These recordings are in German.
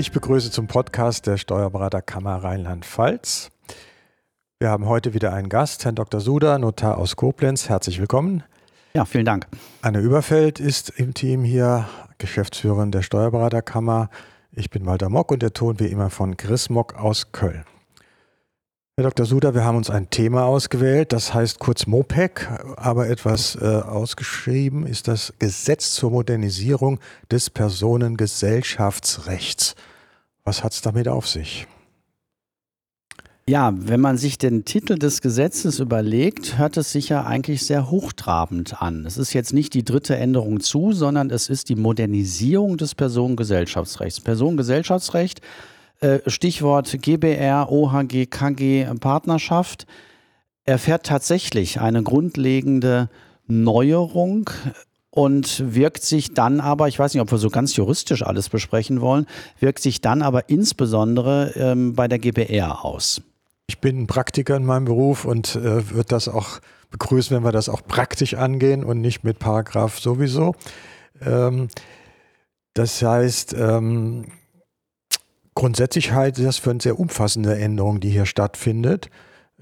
Ich begrüße zum Podcast der Steuerberaterkammer Rheinland-Pfalz. Wir haben heute wieder einen Gast, Herrn Dr. Suda, Notar aus Koblenz. Herzlich willkommen. Ja, vielen Dank. Anne Überfeld ist im Team hier, Geschäftsführerin der Steuerberaterkammer. Ich bin Walter Mock und der Ton wie immer von Chris Mock aus Köln. Herr Dr. Suda, wir haben uns ein Thema ausgewählt, das heißt kurz MOPEC, aber etwas äh, ausgeschrieben ist das Gesetz zur Modernisierung des Personengesellschaftsrechts. Was hat es damit auf sich? Ja, wenn man sich den Titel des Gesetzes überlegt, hört es sich ja eigentlich sehr hochtrabend an. Es ist jetzt nicht die dritte Änderung zu, sondern es ist die Modernisierung des Personengesellschaftsrechts. Personengesellschaftsrecht äh, Stichwort GBR, OHG, KG, Partnerschaft, erfährt tatsächlich eine grundlegende Neuerung und wirkt sich dann aber, ich weiß nicht, ob wir so ganz juristisch alles besprechen wollen, wirkt sich dann aber insbesondere ähm, bei der GBR aus. Ich bin Praktiker in meinem Beruf und äh, würde das auch begrüßen, wenn wir das auch praktisch angehen und nicht mit Paragraph sowieso. Ähm, das heißt, ähm, Grundsätzlich halte ich das für eine sehr umfassende Änderung, die hier stattfindet,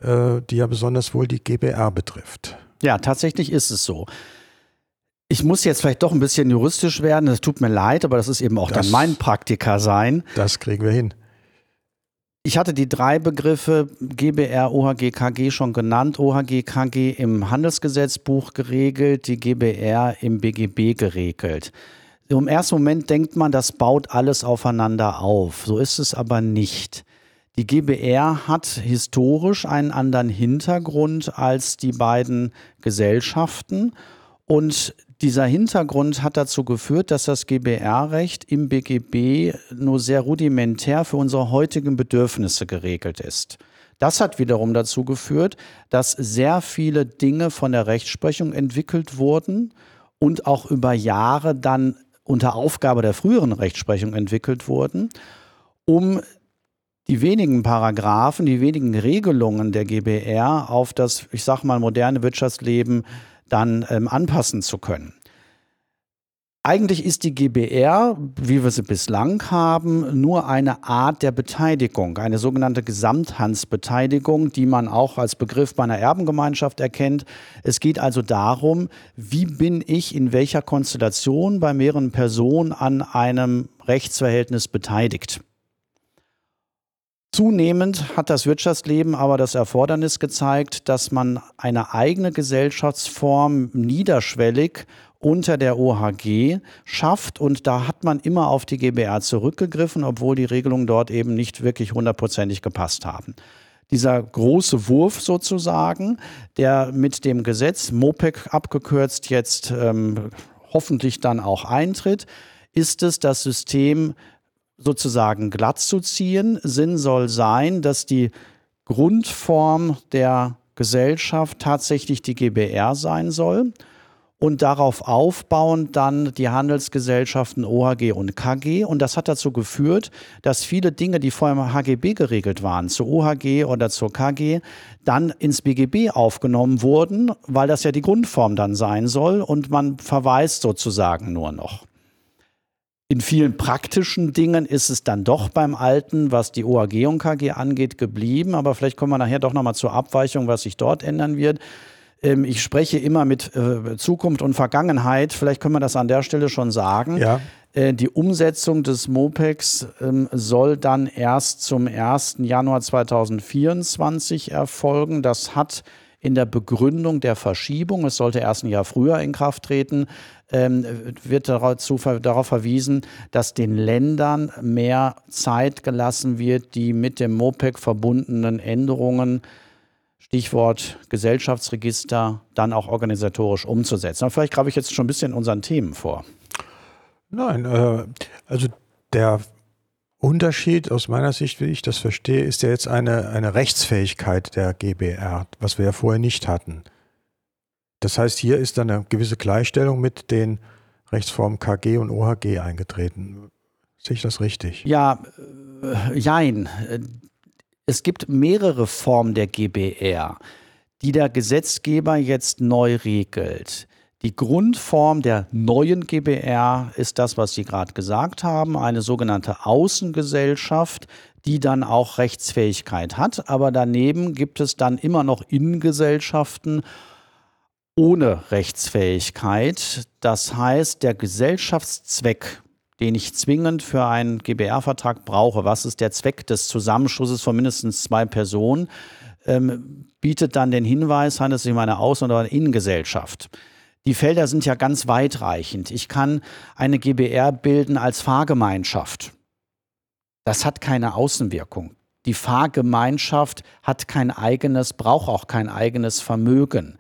äh, die ja besonders wohl die GBR betrifft. Ja, tatsächlich ist es so. Ich muss jetzt vielleicht doch ein bisschen juristisch werden, das tut mir leid, aber das ist eben auch das, dann mein Praktiker sein. Das kriegen wir hin. Ich hatte die drei Begriffe GBR, OHG, KG schon genannt. OHG, KG im Handelsgesetzbuch geregelt, die GBR im BGB geregelt. Im ersten Moment denkt man, das baut alles aufeinander auf. So ist es aber nicht. Die GBR hat historisch einen anderen Hintergrund als die beiden Gesellschaften. Und dieser Hintergrund hat dazu geführt, dass das GBR-Recht im BGB nur sehr rudimentär für unsere heutigen Bedürfnisse geregelt ist. Das hat wiederum dazu geführt, dass sehr viele Dinge von der Rechtsprechung entwickelt wurden und auch über Jahre dann unter Aufgabe der früheren Rechtsprechung entwickelt wurden, um die wenigen Paragraphen, die wenigen Regelungen der GBR auf das, ich sag mal, moderne Wirtschaftsleben dann ähm, anpassen zu können. Eigentlich ist die GBR, wie wir sie bislang haben, nur eine Art der Beteiligung, eine sogenannte Gesamthandsbeteiligung, die man auch als Begriff bei einer Erbengemeinschaft erkennt. Es geht also darum, wie bin ich in welcher Konstellation bei mehreren Personen an einem Rechtsverhältnis beteiligt. Zunehmend hat das Wirtschaftsleben aber das Erfordernis gezeigt, dass man eine eigene Gesellschaftsform niederschwellig unter der OHG schafft. Und da hat man immer auf die GBR zurückgegriffen, obwohl die Regelungen dort eben nicht wirklich hundertprozentig gepasst haben. Dieser große Wurf sozusagen, der mit dem Gesetz MOPEC abgekürzt jetzt ähm, hoffentlich dann auch eintritt, ist es, das System sozusagen glatt zu ziehen. Sinn soll sein, dass die Grundform der Gesellschaft tatsächlich die GBR sein soll und darauf aufbauend dann die Handelsgesellschaften OHG und KG. Und das hat dazu geführt, dass viele Dinge, die vorher im HGB geregelt waren, zur OHG oder zur KG, dann ins BGB aufgenommen wurden, weil das ja die Grundform dann sein soll und man verweist sozusagen nur noch. In vielen praktischen Dingen ist es dann doch beim Alten, was die OAG und KG angeht, geblieben. Aber vielleicht kommen wir nachher doch nochmal zur Abweichung, was sich dort ändern wird. Ähm, ich spreche immer mit äh, Zukunft und Vergangenheit. Vielleicht können wir das an der Stelle schon sagen. Ja. Äh, die Umsetzung des MOPEX ähm, soll dann erst zum 1. Januar 2024 erfolgen. Das hat in der Begründung der Verschiebung, es sollte erst ein Jahr früher in Kraft treten, ähm, wird dazu, darauf verwiesen, dass den Ländern mehr Zeit gelassen wird, die mit dem MOPEC verbundenen Änderungen Stichwort Gesellschaftsregister dann auch organisatorisch umzusetzen. Aber vielleicht grabe ich jetzt schon ein bisschen unseren Themen vor. Nein, äh, also der Unterschied aus meiner Sicht, wie ich das verstehe, ist ja jetzt eine, eine Rechtsfähigkeit der GBR, was wir ja vorher nicht hatten. Das heißt, hier ist dann eine gewisse Gleichstellung mit den Rechtsformen KG und OHG eingetreten. Sehe ich das richtig? Ja, äh, jein. Es gibt mehrere Formen der GBR, die der Gesetzgeber jetzt neu regelt. Die Grundform der neuen GBR ist das, was Sie gerade gesagt haben, eine sogenannte Außengesellschaft, die dann auch Rechtsfähigkeit hat. Aber daneben gibt es dann immer noch Innengesellschaften ohne Rechtsfähigkeit. Das heißt, der Gesellschaftszweck, den ich zwingend für einen GBR-Vertrag brauche, was ist der Zweck des Zusammenschlusses von mindestens zwei Personen, ähm, bietet dann den Hinweis, handelt es sich um eine Außen- oder eine Innengesellschaft. Die Felder sind ja ganz weitreichend. Ich kann eine GBR bilden als Fahrgemeinschaft. Das hat keine Außenwirkung. Die Fahrgemeinschaft hat kein eigenes, braucht auch kein eigenes Vermögen.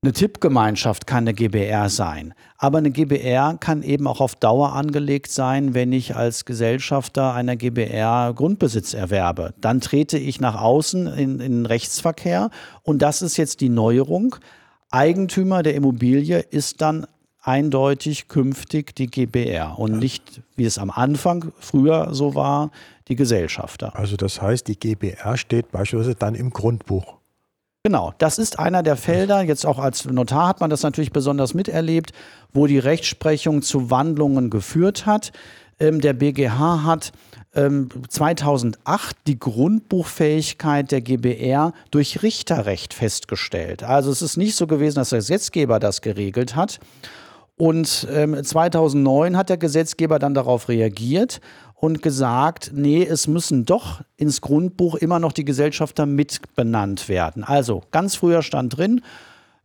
Eine Tippgemeinschaft kann eine GBR sein, aber eine GBR kann eben auch auf Dauer angelegt sein, wenn ich als Gesellschafter einer GBR Grundbesitz erwerbe. Dann trete ich nach außen in, in Rechtsverkehr und das ist jetzt die Neuerung. Eigentümer der Immobilie ist dann eindeutig künftig die GBR und nicht, wie es am Anfang früher so war, die Gesellschafter. Also das heißt, die GBR steht beispielsweise dann im Grundbuch. Genau, das ist einer der Felder, jetzt auch als Notar hat man das natürlich besonders miterlebt, wo die Rechtsprechung zu Wandlungen geführt hat. Ähm, der BGH hat ähm, 2008 die Grundbuchfähigkeit der GBR durch Richterrecht festgestellt. Also es ist nicht so gewesen, dass der Gesetzgeber das geregelt hat. Und ähm, 2009 hat der Gesetzgeber dann darauf reagiert und gesagt, nee, es müssen doch ins Grundbuch immer noch die Gesellschafter mit benannt werden. Also ganz früher stand drin,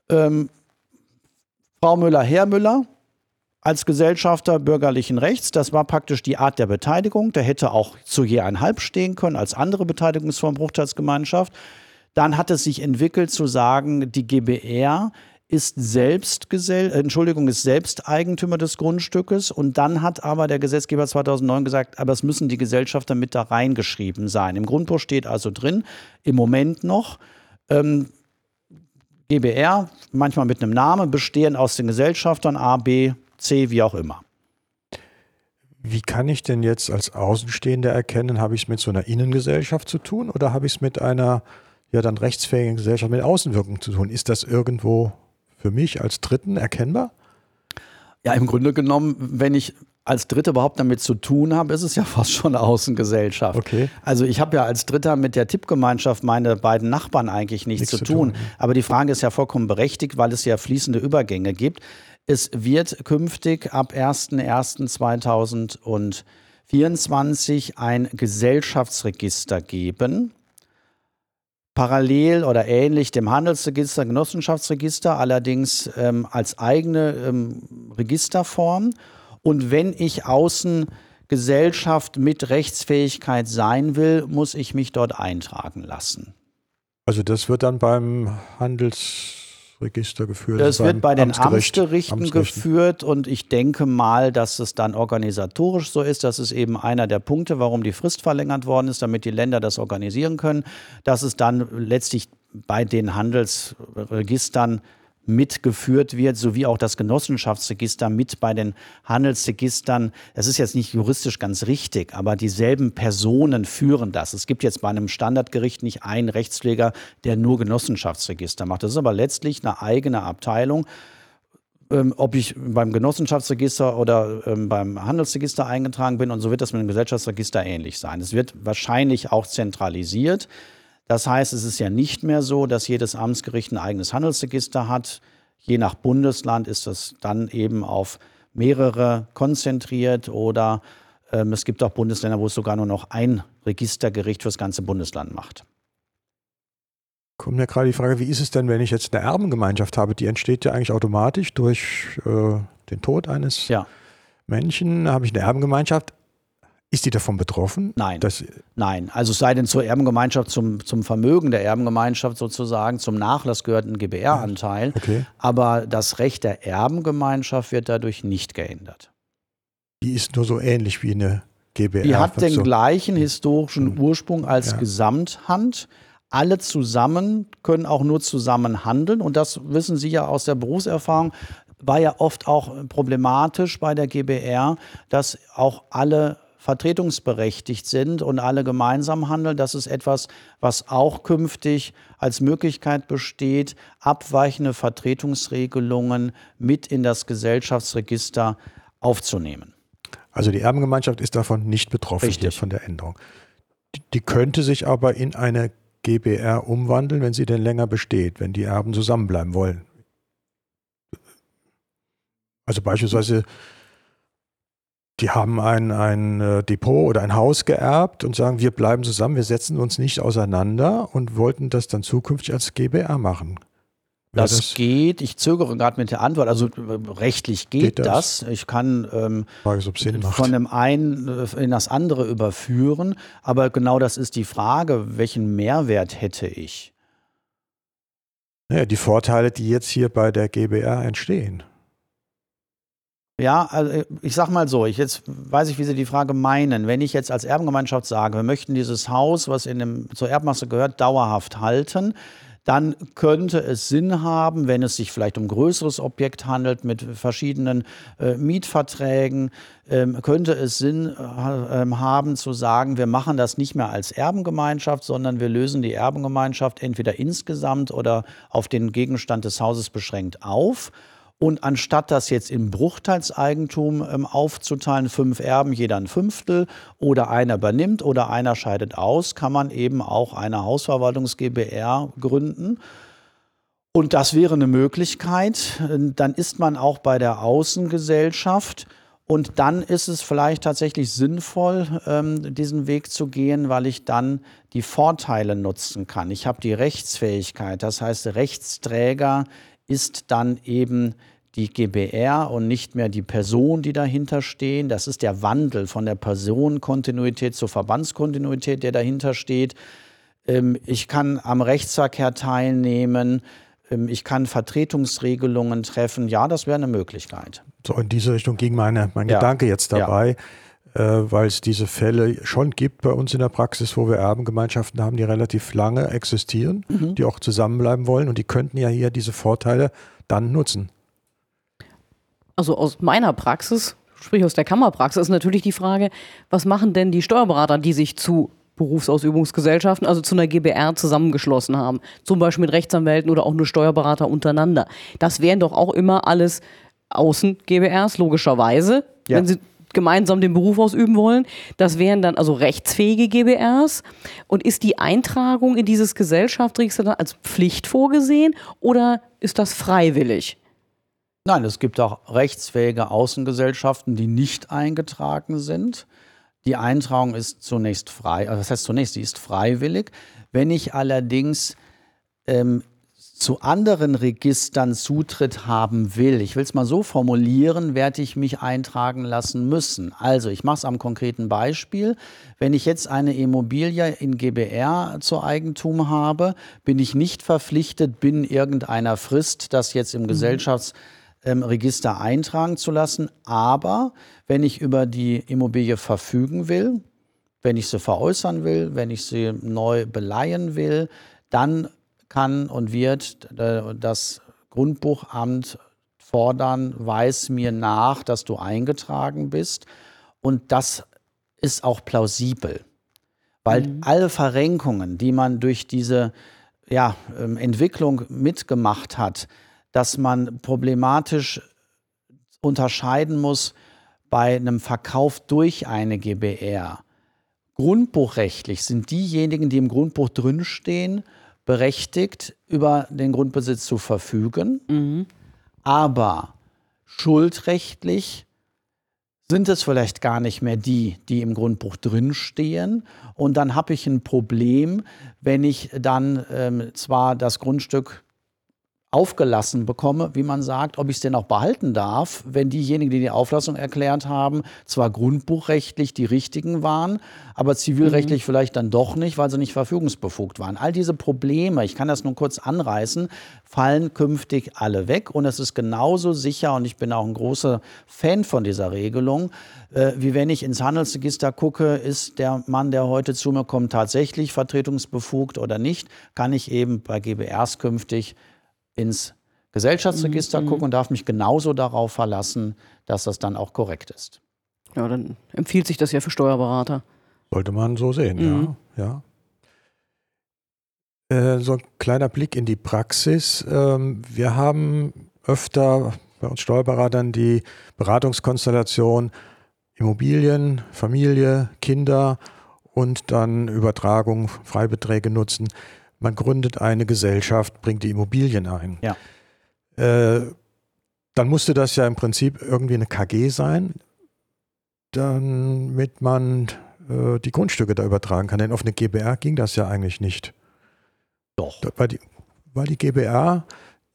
ähm, Frau Müller, Herr Müller, als Gesellschafter bürgerlichen Rechts. Das war praktisch die Art der Beteiligung. Der hätte auch zu je einhalb stehen können als andere Beteiligungsform Bruchteilsgemeinschaft. Dann hat es sich entwickelt zu sagen, die GBR ist selbst Gesell Entschuldigung, ist selbst Eigentümer des Grundstückes und dann hat aber der Gesetzgeber 2009 gesagt, aber es müssen die Gesellschafter mit da reingeschrieben sein. Im Grundbuch steht also drin, im Moment noch, ähm, GBR, manchmal mit einem Namen, bestehen aus den Gesellschaftern A, B, C, wie auch immer. Wie kann ich denn jetzt als Außenstehender erkennen, habe ich es mit so einer Innengesellschaft zu tun oder habe ich es mit einer ja dann rechtsfähigen Gesellschaft mit Außenwirkung zu tun? Ist das irgendwo für mich als Dritten erkennbar? Ja, im Grunde genommen, wenn ich als Dritter überhaupt damit zu tun habe, ist es ja fast schon eine Außengesellschaft. Okay. Also ich habe ja als Dritter mit der Tippgemeinschaft meine beiden Nachbarn eigentlich nichts, nichts zu, tun. tun. Aber die Frage ist ja vollkommen berechtigt, weil es ja fließende Übergänge gibt. Es wird künftig ab 01.01.2024 ein Gesellschaftsregister geben parallel oder ähnlich dem Handelsregister, Genossenschaftsregister, allerdings ähm, als eigene ähm, Registerform. Und wenn ich Außengesellschaft mit Rechtsfähigkeit sein will, muss ich mich dort eintragen lassen. Also das wird dann beim Handels Register geführt? Es wird bei den Amtsgericht, Amtsgerichten, Amtsgerichten, geführt und ich denke mal, dass es dann organisatorisch so ist. Das ist eben einer der Punkte, warum die Frist verlängert worden ist, damit die Länder das organisieren können, dass es dann letztlich bei den Handelsregistern mitgeführt wird, sowie auch das Genossenschaftsregister mit bei den Handelsregistern. Es ist jetzt nicht juristisch ganz richtig, aber dieselben Personen führen das. Es gibt jetzt bei einem Standardgericht nicht einen Rechtspfleger, der nur Genossenschaftsregister macht. Das ist aber letztlich eine eigene Abteilung. Ähm, ob ich beim Genossenschaftsregister oder ähm, beim Handelsregister eingetragen bin und so wird das mit dem Gesellschaftsregister ähnlich sein. Es wird wahrscheinlich auch zentralisiert. Das heißt, es ist ja nicht mehr so, dass jedes Amtsgericht ein eigenes Handelsregister hat. Je nach Bundesland ist das dann eben auf mehrere konzentriert oder ähm, es gibt auch Bundesländer, wo es sogar nur noch ein Registergericht für das ganze Bundesland macht. Kommt mir gerade die Frage, wie ist es denn, wenn ich jetzt eine Erbengemeinschaft habe? Die entsteht ja eigentlich automatisch durch äh, den Tod eines ja. Menschen. Habe ich eine Erbengemeinschaft? Ist die davon betroffen? Nein. Nein. Also es sei denn zur Erbengemeinschaft, zum, zum Vermögen der Erbengemeinschaft sozusagen, zum Nachlass gehört ein GBR-Anteil. Okay. Aber das Recht der Erbengemeinschaft wird dadurch nicht geändert. Die ist nur so ähnlich wie eine GBR. Die hat den so. gleichen historischen hm. Ursprung als ja. Gesamthand. Alle zusammen können auch nur zusammen handeln. Und das wissen Sie ja aus der Berufserfahrung war ja oft auch problematisch bei der GBR, dass auch alle vertretungsberechtigt sind und alle gemeinsam handeln. Das ist etwas, was auch künftig als Möglichkeit besteht, abweichende Vertretungsregelungen mit in das Gesellschaftsregister aufzunehmen. Also die Erbengemeinschaft ist davon nicht betroffen Richtig. von der Änderung. Die könnte sich aber in eine GBR umwandeln, wenn sie denn länger besteht, wenn die Erben zusammenbleiben wollen. Also beispielsweise, die haben ein, ein äh, Depot oder ein Haus geerbt und sagen, wir bleiben zusammen, wir setzen uns nicht auseinander und wollten das dann zukünftig als GBR machen. Das, das, geht. Ich zögere gerade mit der Antwort. Also rechtlich geht, geht das? das? Ich kann ähm, von dem einen äh, in das andere überführen. Aber genau das ist die Frage, welchen Mehrwert hätte ich? Naja, die Vorteile, die jetzt hier bei der GBR entstehen. Ja, also äh, ich sag mal so, ich jetzt weiß ich, wie Sie die Frage meinen. Wenn ich jetzt als Erbengemeinschaft sage, wir möchten dieses Haus, was in dem, zur Erbmasse gehört, dauerhaft halten, dann könnte es Sinn haben, wenn es sich vielleicht um größeres Objekt handelt mit verschiedenen äh, Mietverträgen, ähm, könnte es Sinn äh, haben zu sagen, wir machen das nicht mehr als Erbengemeinschaft, sondern wir lösen die Erbengemeinschaft entweder insgesamt oder auf den Gegenstand des Hauses beschränkt auf und anstatt das jetzt in Bruchteilseigentum ähm, aufzuteilen, fünf Erben, jeder ein Fünftel, oder einer übernimmt oder einer scheidet aus, kann man eben auch eine Hausverwaltungs GbR gründen. Und das wäre eine Möglichkeit. Dann ist man auch bei der Außengesellschaft. Und dann ist es vielleicht tatsächlich sinnvoll, ähm, diesen Weg zu gehen, weil ich dann die Vorteile nutzen kann. Ich habe die Rechtsfähigkeit, das heißt, Rechtsträger ist dann eben die GBR und nicht mehr die Person, die dahinter stehen. Das ist der Wandel von der Personenkontinuität zur Verbandskontinuität, der dahinter steht. Ähm, ich kann am Rechtsverkehr teilnehmen. Ähm, ich kann Vertretungsregelungen treffen. Ja, das wäre eine Möglichkeit. So, in diese Richtung ging meine, mein ja. Gedanke jetzt dabei. Ja. Äh, weil es diese Fälle schon gibt bei uns in der Praxis, wo wir Erbengemeinschaften haben, die relativ lange existieren, mhm. die auch zusammenbleiben wollen und die könnten ja hier diese Vorteile dann nutzen also aus meiner Praxis, sprich aus der Kammerpraxis, ist natürlich die Frage, was machen denn die Steuerberater, die sich zu Berufsausübungsgesellschaften, also zu einer GBR zusammengeschlossen haben, zum Beispiel mit Rechtsanwälten oder auch nur Steuerberater untereinander. Das wären doch auch immer alles Außen-GBRs, logischerweise, ja. wenn sie gemeinsam den Beruf ausüben wollen. Das wären dann also rechtsfähige GBRs. Und ist die Eintragung in dieses Gesellschaftsregister dann als Pflicht vorgesehen oder ist das freiwillig? Nein, es gibt auch rechtsfähige Außengesellschaften, die nicht eingetragen sind. Die Eintragung ist zunächst frei, also das heißt zunächst, sie ist freiwillig. Wenn ich allerdings ähm, zu anderen Registern Zutritt haben will, ich will es mal so formulieren, werde ich mich eintragen lassen müssen. Also ich mache es am konkreten Beispiel. Wenn ich jetzt eine Immobilie in GBR zu Eigentum habe, bin ich nicht verpflichtet, binnen irgendeiner Frist, das jetzt im mhm. Gesellschafts ähm, Register eintragen zu lassen. Aber wenn ich über die Immobilie verfügen will, wenn ich sie veräußern will, wenn ich sie neu beleihen will, dann kann und wird äh, das Grundbuchamt fordern, weis mir nach, dass du eingetragen bist. Und das ist auch plausibel, weil mhm. alle Verrenkungen, die man durch diese ja, ähm, Entwicklung mitgemacht hat, dass man problematisch unterscheiden muss bei einem Verkauf durch eine GBR. Grundbuchrechtlich sind diejenigen, die im Grundbuch drinstehen, berechtigt, über den Grundbesitz zu verfügen. Mhm. Aber schuldrechtlich sind es vielleicht gar nicht mehr die, die im Grundbuch drinstehen. Und dann habe ich ein Problem, wenn ich dann ähm, zwar das Grundstück aufgelassen bekomme, wie man sagt, ob ich es denn auch behalten darf, wenn diejenigen, die die Auflassung erklärt haben, zwar grundbuchrechtlich die richtigen waren, aber zivilrechtlich mhm. vielleicht dann doch nicht, weil sie nicht verfügungsbefugt waren. All diese Probleme, ich kann das nur kurz anreißen, fallen künftig alle weg und es ist genauso sicher und ich bin auch ein großer Fan von dieser Regelung, äh, wie wenn ich ins Handelsregister gucke, ist der Mann, der heute zu mir kommt, tatsächlich vertretungsbefugt oder nicht, kann ich eben bei GBRs künftig ins Gesellschaftsregister mhm. gucken und darf mich genauso darauf verlassen, dass das dann auch korrekt ist. Ja, dann empfiehlt sich das ja für Steuerberater. Sollte man so sehen, mhm. ja. ja. Äh, so ein kleiner Blick in die Praxis. Ähm, wir haben öfter bei uns Steuerberatern die Beratungskonstellation Immobilien, Familie, Kinder und dann Übertragung, Freibeträge nutzen. Man gründet eine Gesellschaft, bringt die Immobilien ein. Ja. Äh, dann musste das ja im Prinzip irgendwie eine KG sein, damit man äh, die Grundstücke da übertragen kann. Denn auf eine GBR ging das ja eigentlich nicht. Doch. Weil die, weil die GBR.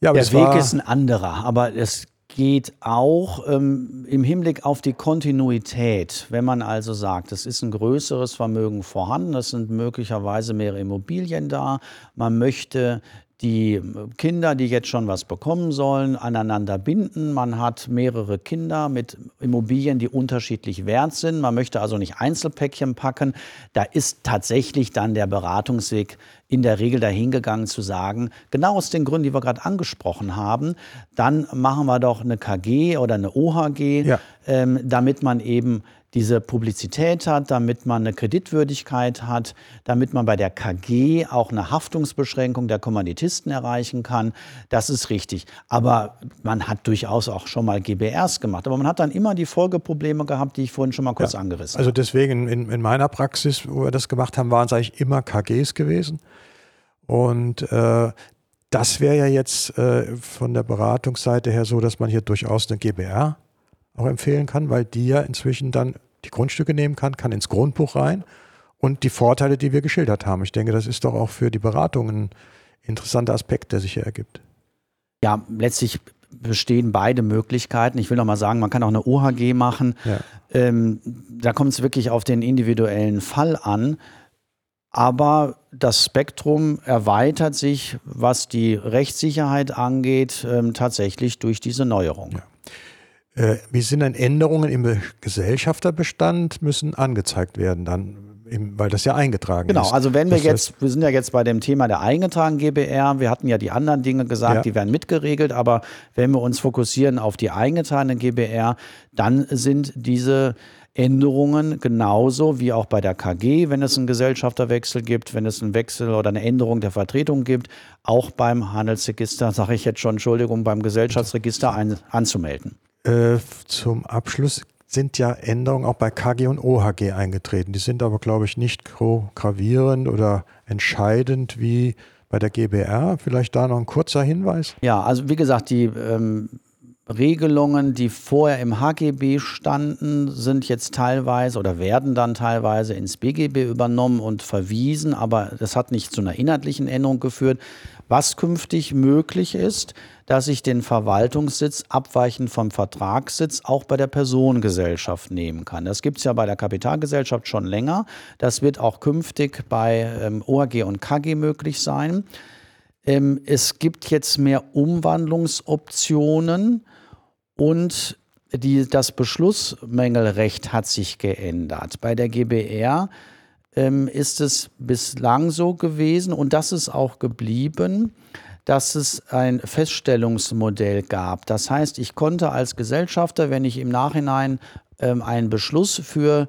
Ja, Der Weg ist ein anderer, aber es geht auch ähm, im Hinblick auf die Kontinuität. Wenn man also sagt, es ist ein größeres Vermögen vorhanden, es sind möglicherweise mehrere Immobilien da, man möchte die Kinder, die jetzt schon was bekommen sollen, aneinander binden. Man hat mehrere Kinder mit Immobilien, die unterschiedlich wert sind. Man möchte also nicht Einzelpäckchen packen. Da ist tatsächlich dann der Beratungsweg in der Regel dahingegangen zu sagen, genau aus den Gründen, die wir gerade angesprochen haben, dann machen wir doch eine KG oder eine OHG, ja. ähm, damit man eben diese Publizität hat, damit man eine Kreditwürdigkeit hat, damit man bei der KG auch eine Haftungsbeschränkung der Kommanditisten erreichen kann. Das ist richtig. Aber man hat durchaus auch schon mal GBRs gemacht. Aber man hat dann immer die Folgeprobleme gehabt, die ich vorhin schon mal kurz ja, angerissen habe. Also deswegen in, in, meiner Praxis, wo wir das gemacht haben, waren es eigentlich immer KGs gewesen. Und äh, das wäre ja jetzt äh, von der Beratungsseite her so, dass man hier durchaus eine GBR auch empfehlen kann, weil die ja inzwischen dann die Grundstücke nehmen kann, kann ins Grundbuch rein und die Vorteile, die wir geschildert haben. Ich denke, das ist doch auch für die Beratung ein interessanter Aspekt, der sich hier ergibt. Ja, letztlich bestehen beide Möglichkeiten. Ich will noch mal sagen, man kann auch eine OHG machen. Ja. Ähm, da kommt es wirklich auf den individuellen Fall an. Aber das Spektrum erweitert sich, was die Rechtssicherheit angeht, ähm, tatsächlich durch diese Neuerung. Ja. Äh, wie sind denn Änderungen im Gesellschafterbestand müssen angezeigt werden dann, weil das ja eingetragen genau, ist. Genau, also wenn wir das jetzt, wir sind ja jetzt bei dem Thema der eingetragenen GBR, wir hatten ja die anderen Dinge gesagt, ja. die werden mitgeregelt, aber wenn wir uns fokussieren auf die eingetragene GBR, dann sind diese Änderungen genauso wie auch bei der KG, wenn es einen Gesellschafterwechsel gibt, wenn es einen Wechsel oder eine Änderung der Vertretung gibt, auch beim Handelsregister, sage ich jetzt schon, Entschuldigung, beim Gesellschaftsregister ein, anzumelden. Äh, zum Abschluss sind ja Änderungen auch bei KG und OHG eingetreten. Die sind aber, glaube ich, nicht gravierend oder entscheidend wie bei der GBR. Vielleicht da noch ein kurzer Hinweis. Ja, also wie gesagt, die ähm, Regelungen, die vorher im HGB standen, sind jetzt teilweise oder werden dann teilweise ins BGB übernommen und verwiesen, aber das hat nicht zu einer inhaltlichen Änderung geführt. Was künftig möglich ist, dass ich den Verwaltungssitz abweichend vom Vertragssitz auch bei der Personengesellschaft nehmen kann. Das gibt es ja bei der Kapitalgesellschaft schon länger. Das wird auch künftig bei ähm, OAG und KG möglich sein. Ähm, es gibt jetzt mehr Umwandlungsoptionen und die, das Beschlussmängelrecht hat sich geändert. Bei der GBR ähm, ist es bislang so gewesen und das ist auch geblieben, dass es ein Feststellungsmodell gab. Das heißt, ich konnte als Gesellschafter, wenn ich im Nachhinein ähm, einen Beschluss für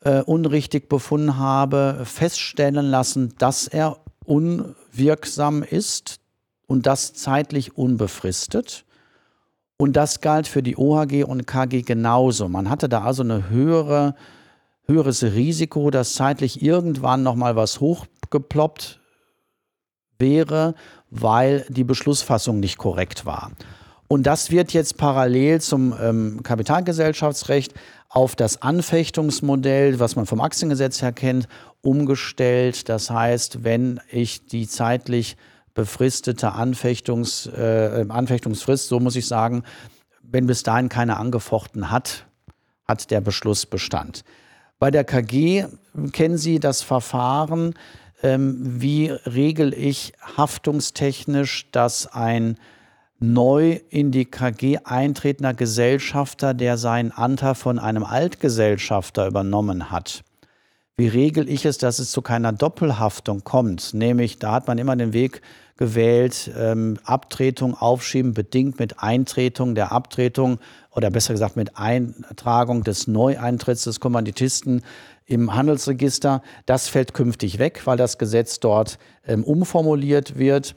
äh, unrichtig befunden habe, feststellen lassen, dass er unwirksam ist und das zeitlich unbefristet. Und das galt für die OHG und KG genauso. Man hatte da also ein höhere, höheres Risiko, dass zeitlich irgendwann nochmal was hochgeploppt wäre, weil die Beschlussfassung nicht korrekt war. Und das wird jetzt parallel zum ähm, Kapitalgesellschaftsrecht auf das Anfechtungsmodell, was man vom Aktiengesetz her kennt, umgestellt. Das heißt, wenn ich die zeitlich befristete Anfechtungs, äh, Anfechtungsfrist, so muss ich sagen, wenn bis dahin keiner angefochten hat, hat der Beschluss Bestand. Bei der KG kennen Sie das Verfahren, ähm, wie regel ich haftungstechnisch, dass ein neu in die KG eintretender Gesellschafter, der seinen Anteil von einem Altgesellschafter übernommen hat, wie regel ich es, dass es zu keiner Doppelhaftung kommt? Nämlich, da hat man immer den Weg gewählt. Ähm, Abtretung aufschieben, bedingt mit Eintretung der Abtretung oder besser gesagt mit Eintragung des Neueintritts des Kommanditisten im Handelsregister. Das fällt künftig weg, weil das Gesetz dort ähm, umformuliert wird.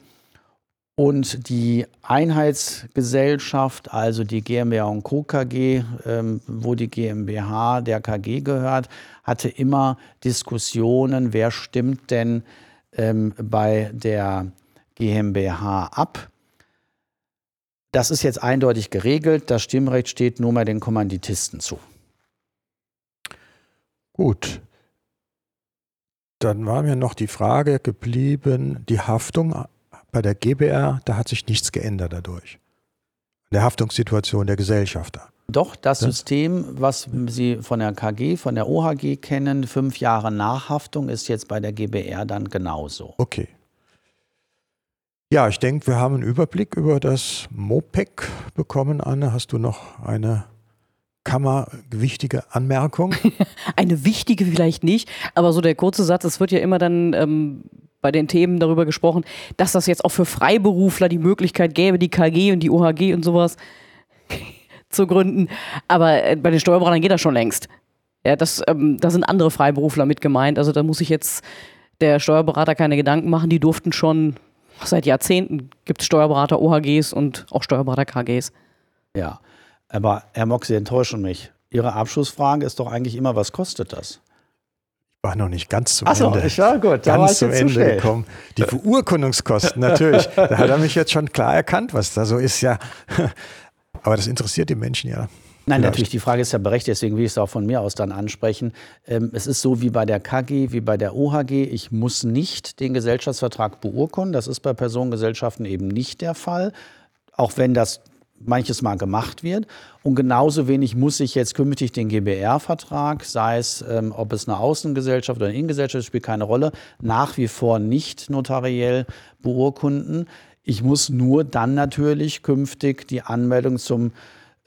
Und die Einheitsgesellschaft, also die GmbH und Co. KG, ähm, wo die GmbH der KG gehört, hatte immer Diskussionen, wer stimmt denn ähm, bei der GmbH ab. Das ist jetzt eindeutig geregelt. Das Stimmrecht steht nur mal den Kommanditisten zu. Gut. Dann war mir noch die Frage geblieben, die Haftung bei der GBR, da hat sich nichts geändert dadurch. Der Haftungssituation der Gesellschafter. Doch, das, das System, was Sie von der KG, von der OHG kennen, fünf Jahre Nachhaftung, ist jetzt bei der GBR dann genauso. Okay. Ja, ich denke, wir haben einen Überblick über das MOPEC bekommen. Anne, hast du noch eine kammerwichtige Anmerkung? eine wichtige vielleicht nicht, aber so der kurze Satz, es wird ja immer dann ähm, bei den Themen darüber gesprochen, dass das jetzt auch für Freiberufler die Möglichkeit gäbe, die KG und die OHG und sowas zu gründen. Aber äh, bei den Steuerberatern geht das schon längst. Ja, das, ähm, da sind andere Freiberufler mit gemeint. Also da muss sich jetzt der Steuerberater keine Gedanken machen. Die durften schon seit Jahrzehnten gibt es Steuerberater OHGs und auch Steuerberater KGs. Ja, aber Herr Mock, Sie enttäuschen mich. Ihre Abschlussfrage ist doch eigentlich immer, was kostet das? war noch nicht ganz zum Ach so, Ende. Ich war gut, da ganz zum Ende gekommen. Die Beurkundungskosten, natürlich. da hat er mich jetzt schon klar erkannt, was da so ist, ja. Aber das interessiert die Menschen ja. Nein, Vielleicht. natürlich, die Frage ist ja berechtigt, deswegen will ich es auch von mir aus dann ansprechen. Ähm, es ist so wie bei der KG, wie bei der OHG, ich muss nicht den Gesellschaftsvertrag beurkunden. Das ist bei Personengesellschaften eben nicht der Fall. Auch wenn das manches Mal gemacht wird. Und genauso wenig muss ich jetzt künftig den GBR-Vertrag, sei es, ähm, ob es eine Außengesellschaft oder eine Innengesellschaft, spielt keine Rolle, nach wie vor nicht notariell beurkunden. Ich muss nur dann natürlich künftig die Anmeldung zum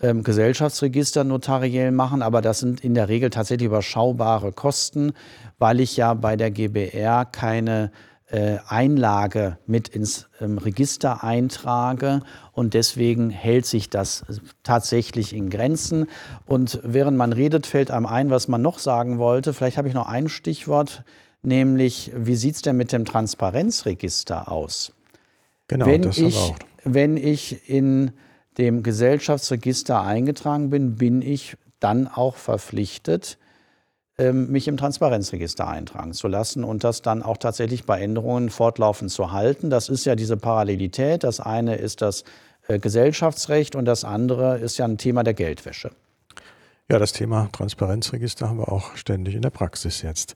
ähm, Gesellschaftsregister notariell machen, aber das sind in der Regel tatsächlich überschaubare Kosten, weil ich ja bei der GBR keine äh, Einlage mit ins ähm, Register eintrage und deswegen hält sich das tatsächlich in Grenzen. Und während man redet, fällt einem ein, was man noch sagen wollte. Vielleicht habe ich noch ein Stichwort, nämlich wie sieht es denn mit dem Transparenzregister aus? Genau, wenn das ich, auch. Wenn ich in dem Gesellschaftsregister eingetragen bin, bin ich dann auch verpflichtet, ähm, mich im Transparenzregister eintragen zu lassen und das dann auch tatsächlich bei Änderungen fortlaufend zu halten. Das ist ja diese Parallelität. Das eine ist das äh, Gesellschaftsrecht und das andere ist ja ein Thema der Geldwäsche. Ja, das Thema Transparenzregister haben wir auch ständig in der Praxis jetzt.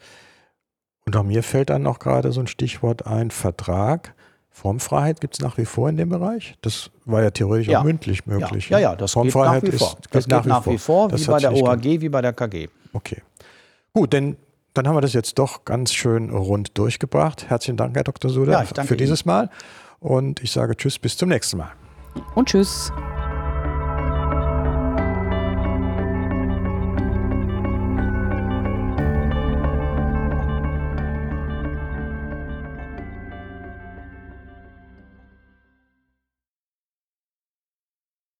Unter mir fällt dann noch gerade so ein Stichwort ein, Vertrag. Formfreiheit gibt es nach wie vor in dem Bereich? Das war ja theoretisch ja. auch mündlich möglich. Ja, ja, ja das Formfreiheit geht nach wie vor. Ist, das geht nach, nach wie vor, wie bei der OHG, wie bei der KG. Okay. Gut, denn dann haben wir das jetzt doch ganz schön rund durchgebracht. Herzlichen Dank, Herr Dr. Suda, ja, für dieses Mal. Und ich sage Tschüss, bis zum nächsten Mal. Und Tschüss.